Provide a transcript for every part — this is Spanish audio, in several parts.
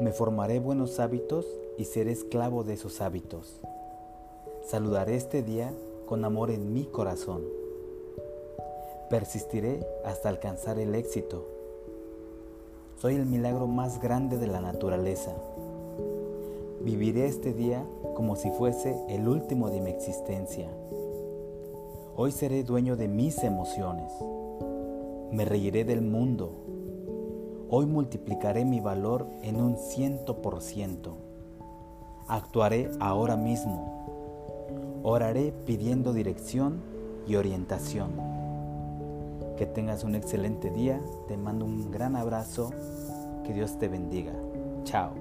Me formaré buenos hábitos y seré esclavo de esos hábitos. Saludaré este día con amor en mi corazón. Persistiré hasta alcanzar el éxito. Soy el milagro más grande de la naturaleza. Viviré este día como si fuese el último de mi existencia. Hoy seré dueño de mis emociones. Me reiré del mundo. Hoy multiplicaré mi valor en un ciento por ciento. Actuaré ahora mismo. Oraré pidiendo dirección y orientación. Que tengas un excelente día. Te mando un gran abrazo. Que Dios te bendiga. Chao.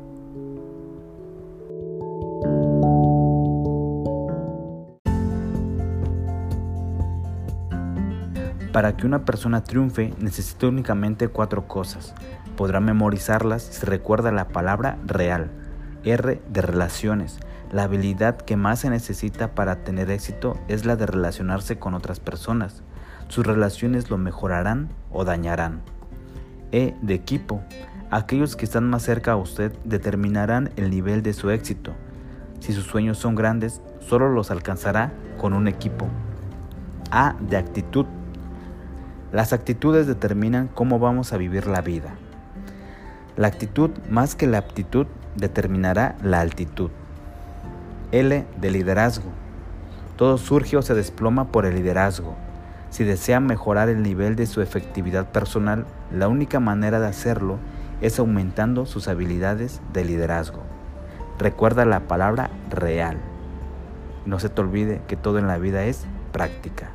Para que una persona triunfe necesita únicamente cuatro cosas. Podrá memorizarlas si recuerda la palabra real. R de relaciones. La habilidad que más se necesita para tener éxito es la de relacionarse con otras personas. Sus relaciones lo mejorarán o dañarán. E de equipo. Aquellos que están más cerca a usted determinarán el nivel de su éxito. Si sus sueños son grandes, solo los alcanzará con un equipo. A de actitud. Las actitudes determinan cómo vamos a vivir la vida. La actitud más que la aptitud determinará la altitud. L de liderazgo. Todo surge o se desploma por el liderazgo. Si desea mejorar el nivel de su efectividad personal, la única manera de hacerlo es aumentando sus habilidades de liderazgo. Recuerda la palabra real. No se te olvide que todo en la vida es práctica.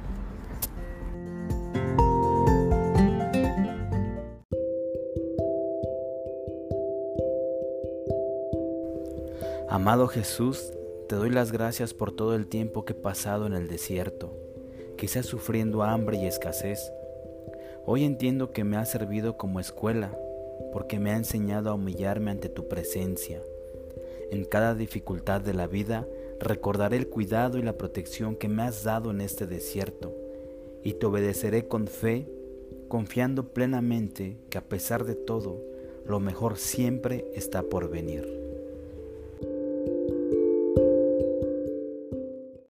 Amado Jesús, te doy las gracias por todo el tiempo que he pasado en el desierto, quizás sufriendo hambre y escasez. Hoy entiendo que me ha servido como escuela, porque me ha enseñado a humillarme ante tu presencia. En cada dificultad de la vida recordaré el cuidado y la protección que me has dado en este desierto, y te obedeceré con fe, confiando plenamente que a pesar de todo, lo mejor siempre está por venir.